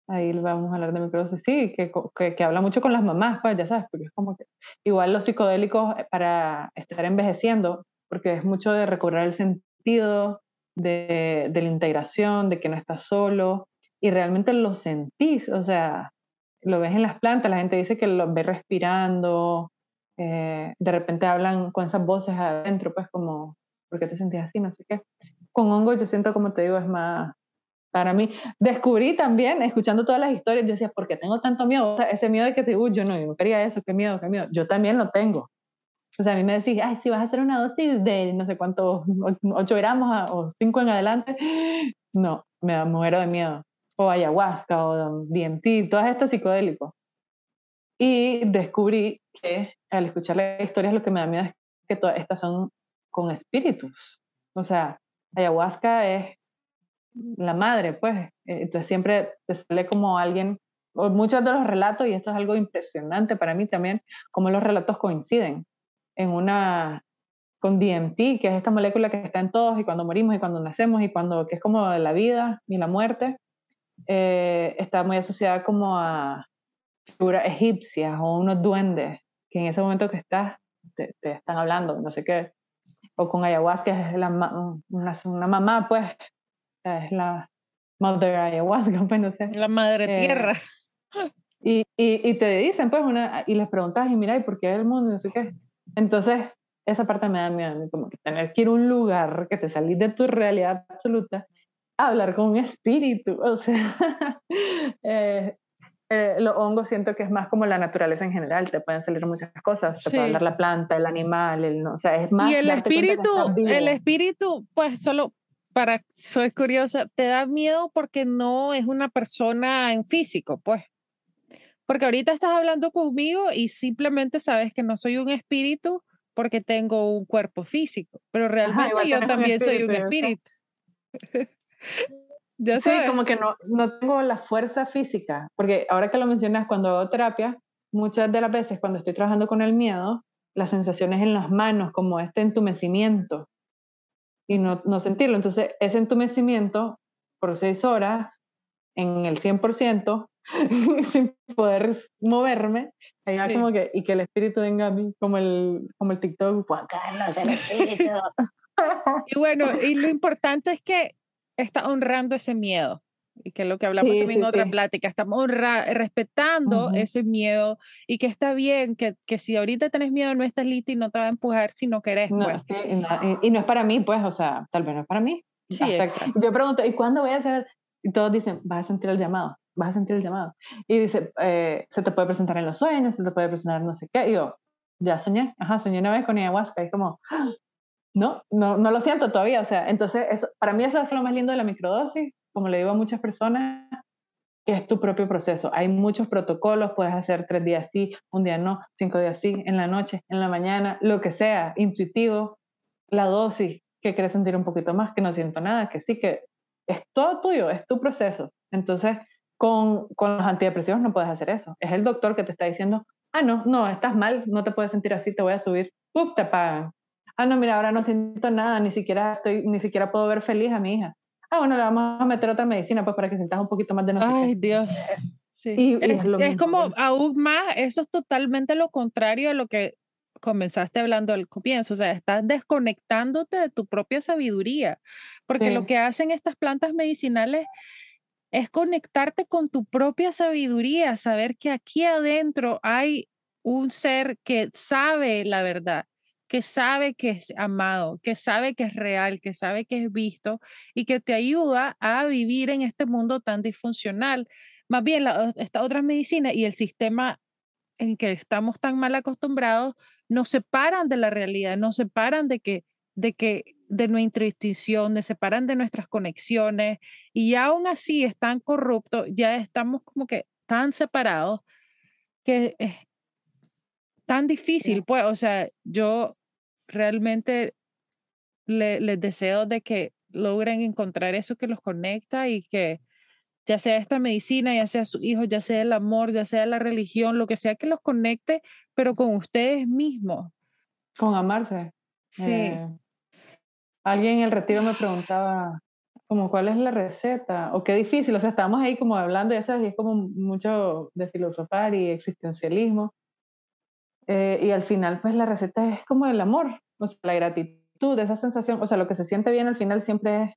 Ahí vamos a hablar de microdosis, sí, que, que, que, habla mucho con las mamás, pues ya sabes, porque es como que igual los psicodélicos eh, para estar envejeciendo, porque es mucho de recobrar el sentido de, de la integración, de que no estás solo, y realmente lo sentís, o sea, lo ves en las plantas, la gente dice que lo ve respirando, eh, de repente hablan con esas voces adentro, pues como, ¿por qué te sentías así? No sé qué. Con hongo yo siento, como te digo, es más, para mí. Descubrí también, escuchando todas las historias, yo decía, ¿por qué tengo tanto miedo? ese miedo de que te, uy, yo no, yo no quería eso, qué miedo, qué miedo. Yo también lo tengo. O sea, a mí me decís, ay, si vas a hacer una dosis de no sé cuánto, 8 gramos o 5 en adelante, no, me muero de miedo. O ayahuasca o DMT, todas estas psicodélicos. Y descubrí que al escuchar las historias lo que me da miedo es que todas estas son con espíritus. O sea, ayahuasca es la madre, pues. Entonces siempre te sale como alguien, o muchos de los relatos, y esto es algo impresionante para mí también, como los relatos coinciden en una, con DMT, que es esta molécula que está en todos y cuando morimos y cuando nacemos y cuando, que es como la vida y la muerte, eh, está muy asociada como a figuras egipcias o unos duendes que en ese momento que estás te, están hablando, no sé qué, o con ayahuasca es la, una, una mamá, pues, es la mother ayahuasca, pues no sé. La madre eh, tierra. Y, y, y, te dicen, pues, una, y les preguntas, y mira, ¿y por qué el mundo? No sé qué. Entonces, esa parte me da miedo, como que tener que ir a un lugar, que te salís de tu realidad absoluta, a hablar con un espíritu, o sea, eh, eh, los hongos siento que es más como la naturaleza en general, te pueden salir muchas cosas, te puede hablar la planta, el animal, el, no, o sea, es más... Y el espíritu, el espíritu, pues solo para, soy curiosa, te da miedo porque no es una persona en físico, pues. Porque ahorita estás hablando conmigo y simplemente sabes que no soy un espíritu porque tengo un cuerpo físico, pero realmente yo también soy un espíritu. Ya sí, como que no, no tengo la fuerza física, porque ahora que lo mencionas, cuando hago terapia, muchas de las veces cuando estoy trabajando con el miedo, las sensaciones en las manos, como este entumecimiento, y no, no sentirlo. Entonces, ese entumecimiento por seis horas, en el 100%, sin poder moverme, ahí va como que, y que el espíritu venga a mí, como el, como el TikTok, Juan Carlos, el espíritu. y bueno, y lo importante es que está honrando ese miedo. Y que es lo que hablamos también en otra plática, estamos respetando ese miedo y que está bien, que, que, si ahorita tenés miedo no estás listo y no te va a empujar si no querés. No, pues. y, no es para mí, pues, o sea, tal vez no es para mí. Sí, yo pregunto, ¿y cuándo voy a hacer? Y todos dicen, vas a sentir el llamado, vas a sentir el llamado. Y dice, eh, se te puede presentar en los sueños, se te puede presentar no sé qué. Y yo, ya soñé, ajá, soñé una vez con ayahuasca. Y como, no, no, no lo siento todavía. O sea, entonces, eso, para mí eso es lo más lindo de la microdosis, como le digo a muchas personas, que es tu propio proceso. Hay muchos protocolos, puedes hacer tres días sí, un día no, cinco días sí, en la noche, en la mañana, lo que sea, intuitivo, la dosis que quieres sentir un poquito más, que no siento nada, que sí, que es todo tuyo, es tu proceso. Entonces, con, con los antidepresivos no puedes hacer eso. Es el doctor que te está diciendo, ah, no, no, estás mal, no te puedes sentir así, te voy a subir, ¡Uf! te pagan ah, no, mira, ahora no siento nada, ni siquiera, estoy, ni siquiera puedo ver feliz a mi hija. Ah, bueno, le vamos a meter otra medicina pues para que sientas un poquito más de nosotros. Ay, Dios. Sí. Y, es, como aún más, eso es totalmente lo contrario a lo que comenzaste hablando al comienzo, o sea, estás desconectándote de tu propia sabiduría, porque lo que hacen estas plantas medicinales es conectarte con tu propia sabiduría, saber que aquí adentro hay un ser que sabe la verdad, que sabe que es amado, que sabe que es real, que sabe que es visto y que te ayuda a vivir en este mundo tan disfuncional. Más bien, esta otra medicina y el sistema en que estamos tan mal acostumbrados nos separan de la realidad, nos separan de que de que de nuestra instinción, nos separan de nuestras conexiones y aún así están corruptos, ya estamos como que tan separados que es tan difícil, pues, o sea, yo realmente les deseo de que logren encontrar eso que los conecta y que ya sea esta medicina, ya sea su hijo, ya sea el amor, ya sea la religión, lo que sea que los conecte, pero con ustedes mismos. Con amarse. Sí. Eh, alguien en el retiro me preguntaba, como, ¿cuál es la receta? O qué difícil, o sea, estamos ahí como hablando, ya sabes, y es como mucho de filosofar y existencialismo. Eh, y al final, pues la receta es como el amor, o sea, la gratitud, esa sensación, o sea, lo que se siente bien al final siempre es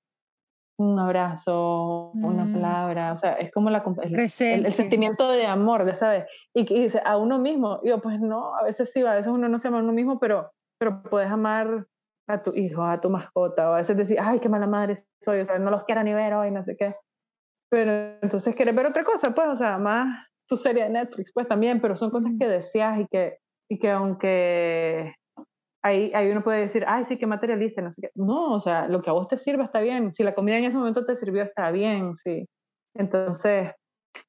un abrazo, una mm. palabra, o sea, es como la, el, el, sentimiento de amor, ¿sabes? Y, y dice, a uno mismo, yo pues no, a veces sí, a veces uno no se ama a uno mismo, pero, pero puedes amar a tu hijo, a tu mascota, o a veces decir, ay, qué mala madre soy, o sea, no los quiero ni ver hoy, no sé qué. Pero entonces quieres ver otra cosa, pues, o sea, más tu serie de Netflix, pues también, pero son cosas que deseas y que, y que aunque ahí, ahí uno puede decir, ay, sí, que materialista, no sé qué. No, o sea, lo que a vos te sirva está bien. Si la comida en ese momento te sirvió, está bien, sí. Entonces,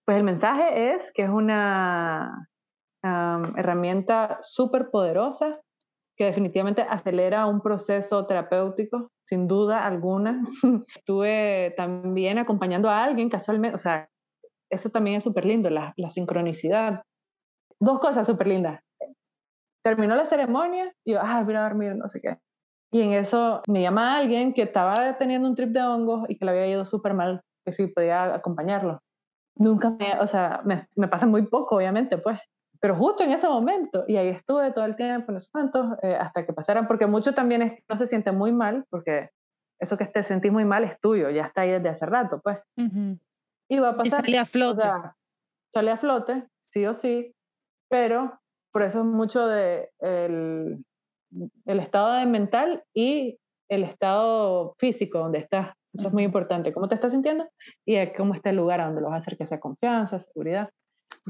pues el mensaje es que es una herramienta súper poderosa que definitivamente acelera un proceso terapéutico, sin duda alguna. Estuve también acompañando a alguien casualmente, o sea, eso también es súper lindo, la, sincronicidad. Dos cosas súper lindas terminó la ceremonia y yo, ah, voy a dormir, no sé qué. Y en eso me llama alguien que estaba teniendo un trip de hongos y que le había ido súper mal, que sí podía acompañarlo. Nunca me, o sea, me, pasa muy poco, obviamente, pues, pero justo en ese momento, y ahí estuve todo el tiempo, no sé cuántos, eh, hasta que pasaran, porque mucho también es no se siente muy mal, porque eso que te sentís muy mal es tuyo, ya está ahí desde hace rato, pues. Y va a pasar. Y sale a flote. O sea, sale a flote, sí o sí, pero por eso es mucho de el, el estado de mental y el estado físico donde estás. Eso es muy importante. ¿Cómo te estás sintiendo? Y cómo está el lugar a donde lo vas a hacer que sea confianza, seguridad.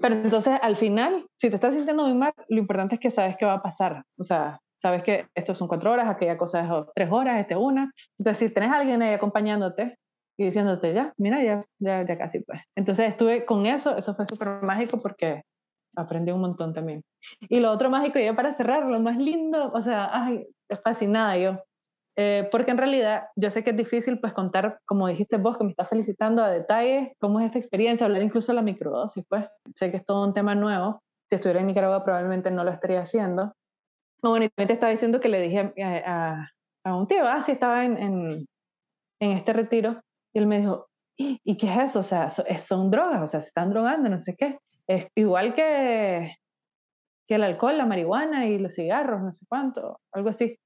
Pero entonces, al final, si te estás sintiendo muy mal, lo importante es que sabes qué va a pasar. O sea, sabes que esto son cuatro horas, aquella cosa es tres horas, este una. Entonces, si tenés a alguien ahí acompañándote y diciéndote, ya, mira, ya, ya, casi pues. Entonces, estuve con eso, eso fue súper mágico porque aprendí un montón también. Y lo otro mágico, ya para cerrar, lo más lindo, o sea, ay, fascinada yo. Eh, porque en realidad yo sé que es difícil pues contar, como dijiste vos, que me estás felicitando a detalles, cómo es esta experiencia, hablar incluso de la microdosis, pues sé que es todo un tema nuevo. Si estuviera en Nicaragua probablemente no lo estaría haciendo. Bueno, y te estaba diciendo que le dije a, a, un tío, ah, sí, estaba en, en, en, este retiro, y él me dijo, ¿y qué es eso? O sea, son drogas, o sea, se están drogando, no sé qué. Es igual que, que el alcohol, la marihuana y los cigarros, no sé cuánto, algo así.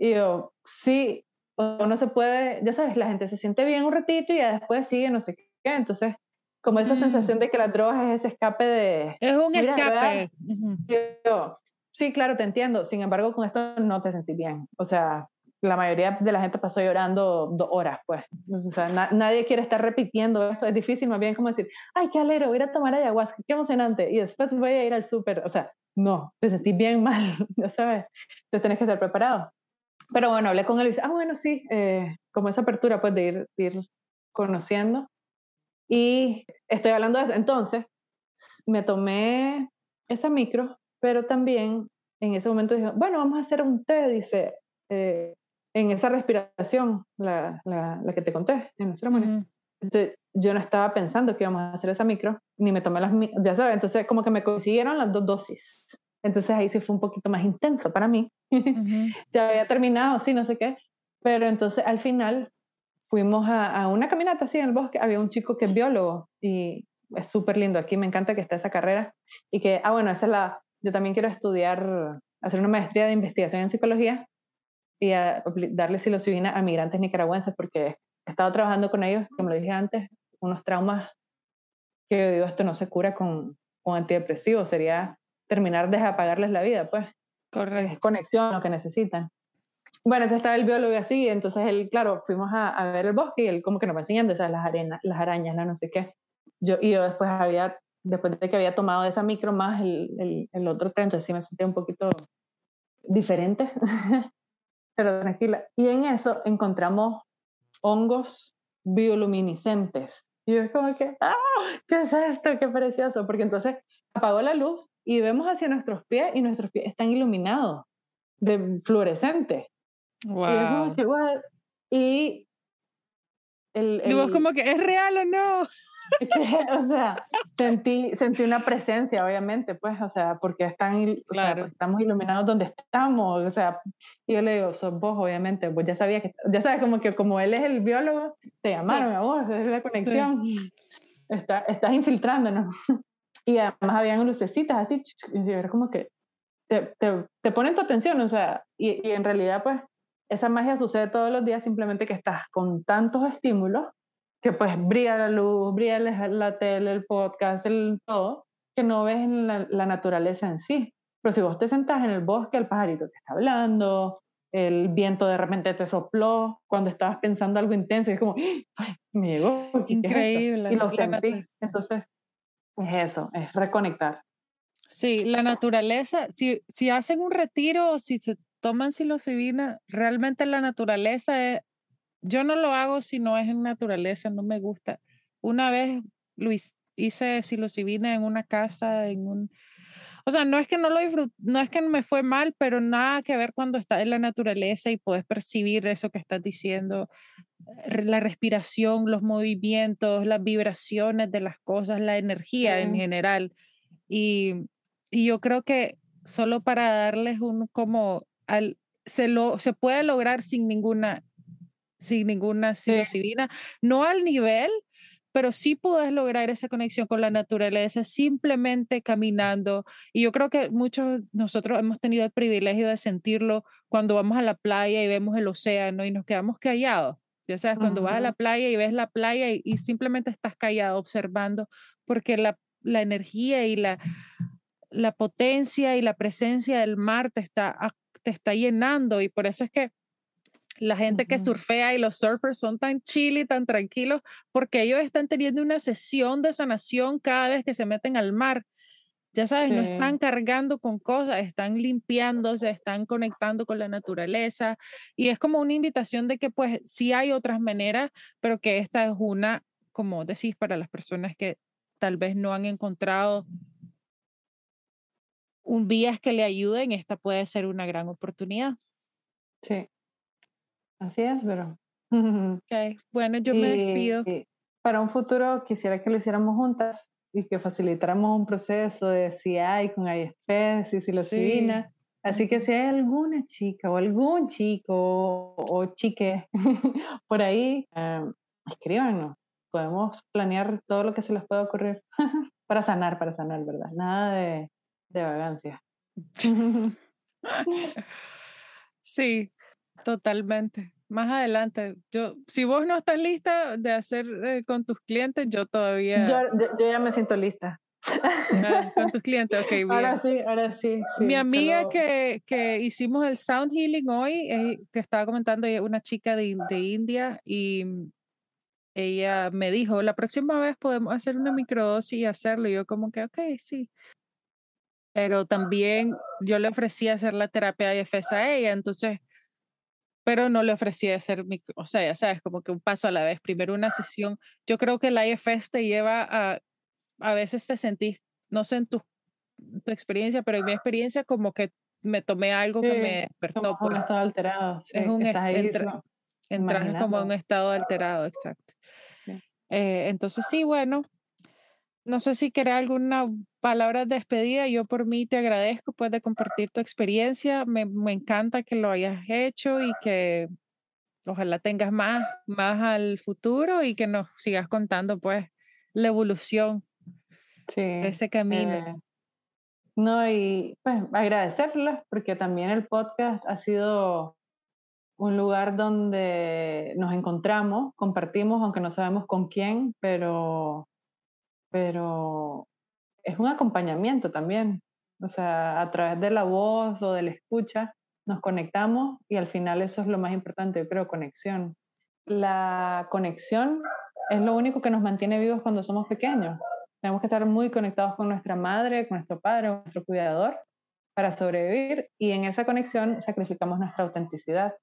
Y yo, sí, o no se puede, ya sabes, la gente se siente bien un ratito y ya después sigue no sé qué. Entonces, como esa mm. sensación de que las drogas es ese escape de... Es un escape. Yo, sí, claro, te entiendo. Sin embargo, con esto no te sentí bien. O sea, la mayoría de la gente pasó llorando dos horas, pues. O sea, nadie quiere estar repitiendo esto. Es difícil, más bien como decir, ay, qué alero, voy a ir a tomar ayahuasca, qué emocionante. Y después voy a ir al súper. O sea, no, te sentís bien mal, ya sabes. Te tenés que estar preparado. Pero bueno, hablé con él y dice, ah, bueno, sí, eh, como esa apertura, pues, de ir, de ir conociendo. Y estoy hablando de eso. Entonces, me tomé esa micro, pero también en ese momento dije, bueno, vamos a hacer un té, dice, eh, en esa respiración, la, la, la, que te conté en la ceremonia. Entonces, yo no estaba pensando que íbamos a hacer esa micro, ni me tomé las, ya sabes, entonces como que me consiguieron las dos dosis. Entonces ahí sí fue un poquito más intenso para mí. ya había terminado, sí, no sé qué. Pero entonces al final fuimos a, a, una caminata así en el bosque. Había un chico que es biólogo y es súper lindo. Aquí me encanta que esté esa carrera. Y que, ah, bueno, esa es la. Yo también quiero estudiar, hacer una maestría de investigación en psicología y a darle psilocibina a migrantes nicaragüenses porque he estado trabajando con ellos, como lo dije antes, unos traumas que yo digo, esto no se cura con, con antidepresivos, sería terminar de apagarles la vida, pues. Correcto. Es conexión lo que necesitan. Bueno, entonces estaba el biólogo así, entonces él, claro, fuimos a, a ver el bosque y él como que nos va enseñando, ¿sabes? Las, arenas, las arañas, la no sé qué. Yo, y yo después había, después de que había tomado esa micro más el, el, el otro té, entonces sí me sentía un poquito diferente. pero tranquila. Y en eso encontramos hongos bioluminiscentes. Y es como que, ¡ah! ¿Qué es esto? ¡Qué precioso! Porque entonces apagó la luz y vemos hacia nuestros pies y nuestros pies están iluminados de fluorescente. Wow. Y, y el, el, y vos como que, ¿es real o no? o sea, sentí, sentí una presencia, obviamente, pues, o sea, porque están, claro. estamos iluminados donde estamos, o sea, y yo le digo, sos vos, obviamente, pues ya sabía que, ya sabes, como que como él es el biólogo, te llamaron a vos, es la conexión, Está, estás infiltrándonos. Y además habían lucecitas así, y era como que te, te, te ponen tu atención, o sea, y, y en realidad, pues, esa magia sucede todos los días, simplemente que estás con tantos estímulos que pues brilla la luz, brilla la tele, el podcast, el todo, que no ves la, la, naturaleza en sí. Pero si vos te sentás en el bosque, el pajarito te está hablando, el viento de repente te sopló cuando estabas pensando algo intenso y es como, ¡ay, me llegó! Increíble. y lo sentís. Entonces, es eso, es reconectar. Sí, la naturaleza, si, si hacen un retiro, si se toman psilocibina, realmente la naturaleza es, yo no lo hago si no es en naturaleza, no me gusta. Una vez Luis hice psilocibina en una casa, en un... O sea, no es que no lo no es que me fue mal, pero nada que ver cuando estás en la naturaleza y puedes percibir eso que estás diciendo, la respiración, los movimientos, las vibraciones de las cosas, la energía sí. en general. Y, y yo creo que solo para darles un como al se, lo, se puede lograr sin ninguna, sin ninguna psilocibina, no al nivel, pero sí puedes lograr esa conexión con la naturaleza simplemente caminando. Y yo creo que muchos nosotros hemos tenido el privilegio de sentirlo cuando vamos a la playa y vemos el océano y nos quedamos callados. Ya sabes, cuando vas a la playa y ves la playa y, simplemente estás callado observando, porque la, la energía y la, la potencia y la presencia del mar te está, te está llenando y por eso es que la gente que surfea y los surfers son tan chill y tan tranquilos porque ellos están teniendo una sesión de sanación cada vez que se meten al mar. Ya sabes, no están cargando con cosas, están limpiándose, están conectando con la naturaleza y es como una invitación de que pues sí hay otras maneras, pero que esta es una, como decís, para las personas que tal vez no han encontrado un vías que le ayuden, esta puede ser una gran oportunidad. Sí, así es, pero... Okay. Bueno, yo me despido. para un futuro quisiera que lo hiciéramos juntas y que facilitáramos un proceso de si hay con ISP, si lo sí. Así que si hay alguna chica o algún chico o, chique por ahí, eh, escríbanos. Podemos planear todo lo que se les pueda ocurrir para sanar, para sanar, ¿verdad? Nada de, de vagancia. sí, totalmente. Más adelante, yo, si vos no estás lista de hacer eh, con tus clientes, yo todavía. Yo, yo, ya me siento lista. Ah, con tus clientes, ok, bien. Ahora sí, ahora sí. Mi amiga que, que, hicimos el sound healing hoy, eh, que estaba comentando, una chica de, de India y ella me dijo, la próxima vez podemos hacer una microdosis y hacerlo. Y yo como que, ok, sí pero también yo le ofrecí hacer la terapia IFS a ella, entonces, pero no le ofrecí hacer, o sea, ya sabes, como que un paso a la vez, primero una sesión. Yo creo que la IFS te lleva a, a veces te sentís, no sé en tu, tu experiencia, pero en mi experiencia como que me tomé algo que me despertó. Como un pues. estado alterado. es un estado entras como un estado alterado, exacto. Eh, entonces sí, bueno, no sé si querés alguna palabra de despedida. Yo por mí te agradezco pues de compartir tu experiencia. Me, me, encanta que lo hayas hecho y que ojalá tengas más, más al futuro y que nos sigas contando pues la evolución de ese camino. Eh, no, y pues agradecerles porque también el podcast ha sido un lugar donde nos encontramos, compartimos, aunque no sabemos con quién, pero pero es un acompañamiento también. O sea, a través de la voz o de la escucha nos conectamos y al final eso es lo más importante, yo creo, conexión. La conexión es lo único que nos mantiene vivos cuando somos pequeños. Tenemos que estar muy conectados con nuestra madre, con nuestro padre, con nuestro cuidador para sobrevivir y en esa conexión sacrificamos nuestra autenticidad.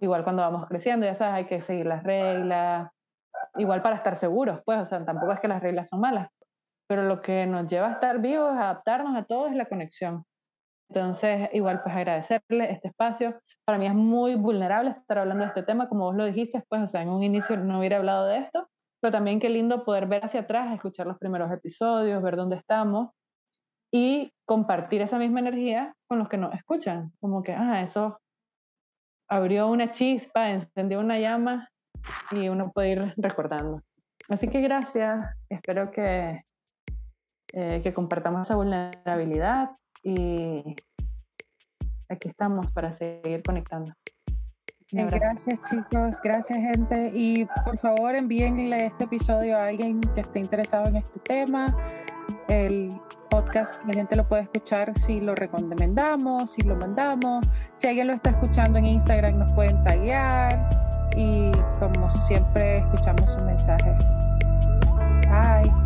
Igual cuando vamos creciendo, ya sabes, hay que seguir las reglas, igual para estar seguros, pues, o sea, tampoco es que las reglas son malas, pero lo que nos lleva a estar vivos, a adaptarnos a todo es la conexión. Entonces, igual pues agradecerle este espacio. Para mí es muy vulnerable estar hablando de este tema, como vos lo dijiste, pues, o sea, en un inicio no hubiera hablado de esto, pero también qué lindo poder ver hacia atrás, escuchar los primeros episodios, ver dónde estamos y compartir esa misma energía con los que nos escuchan. Como que, ah, eso abrió una chispa, encendió una llama y uno puede ir recordando. Así que gracias, espero que, eh, que compartamos esa vulnerabilidad y aquí estamos para seguir conectando. Gracias chicos, gracias gente y por favor envíenle este episodio a alguien que esté interesado en este tema. El podcast la gente lo puede escuchar si lo recomendamos, si lo mandamos. Si alguien lo está escuchando en Instagram nos pueden taggear y como siempre escuchamos su mensaje. Bye.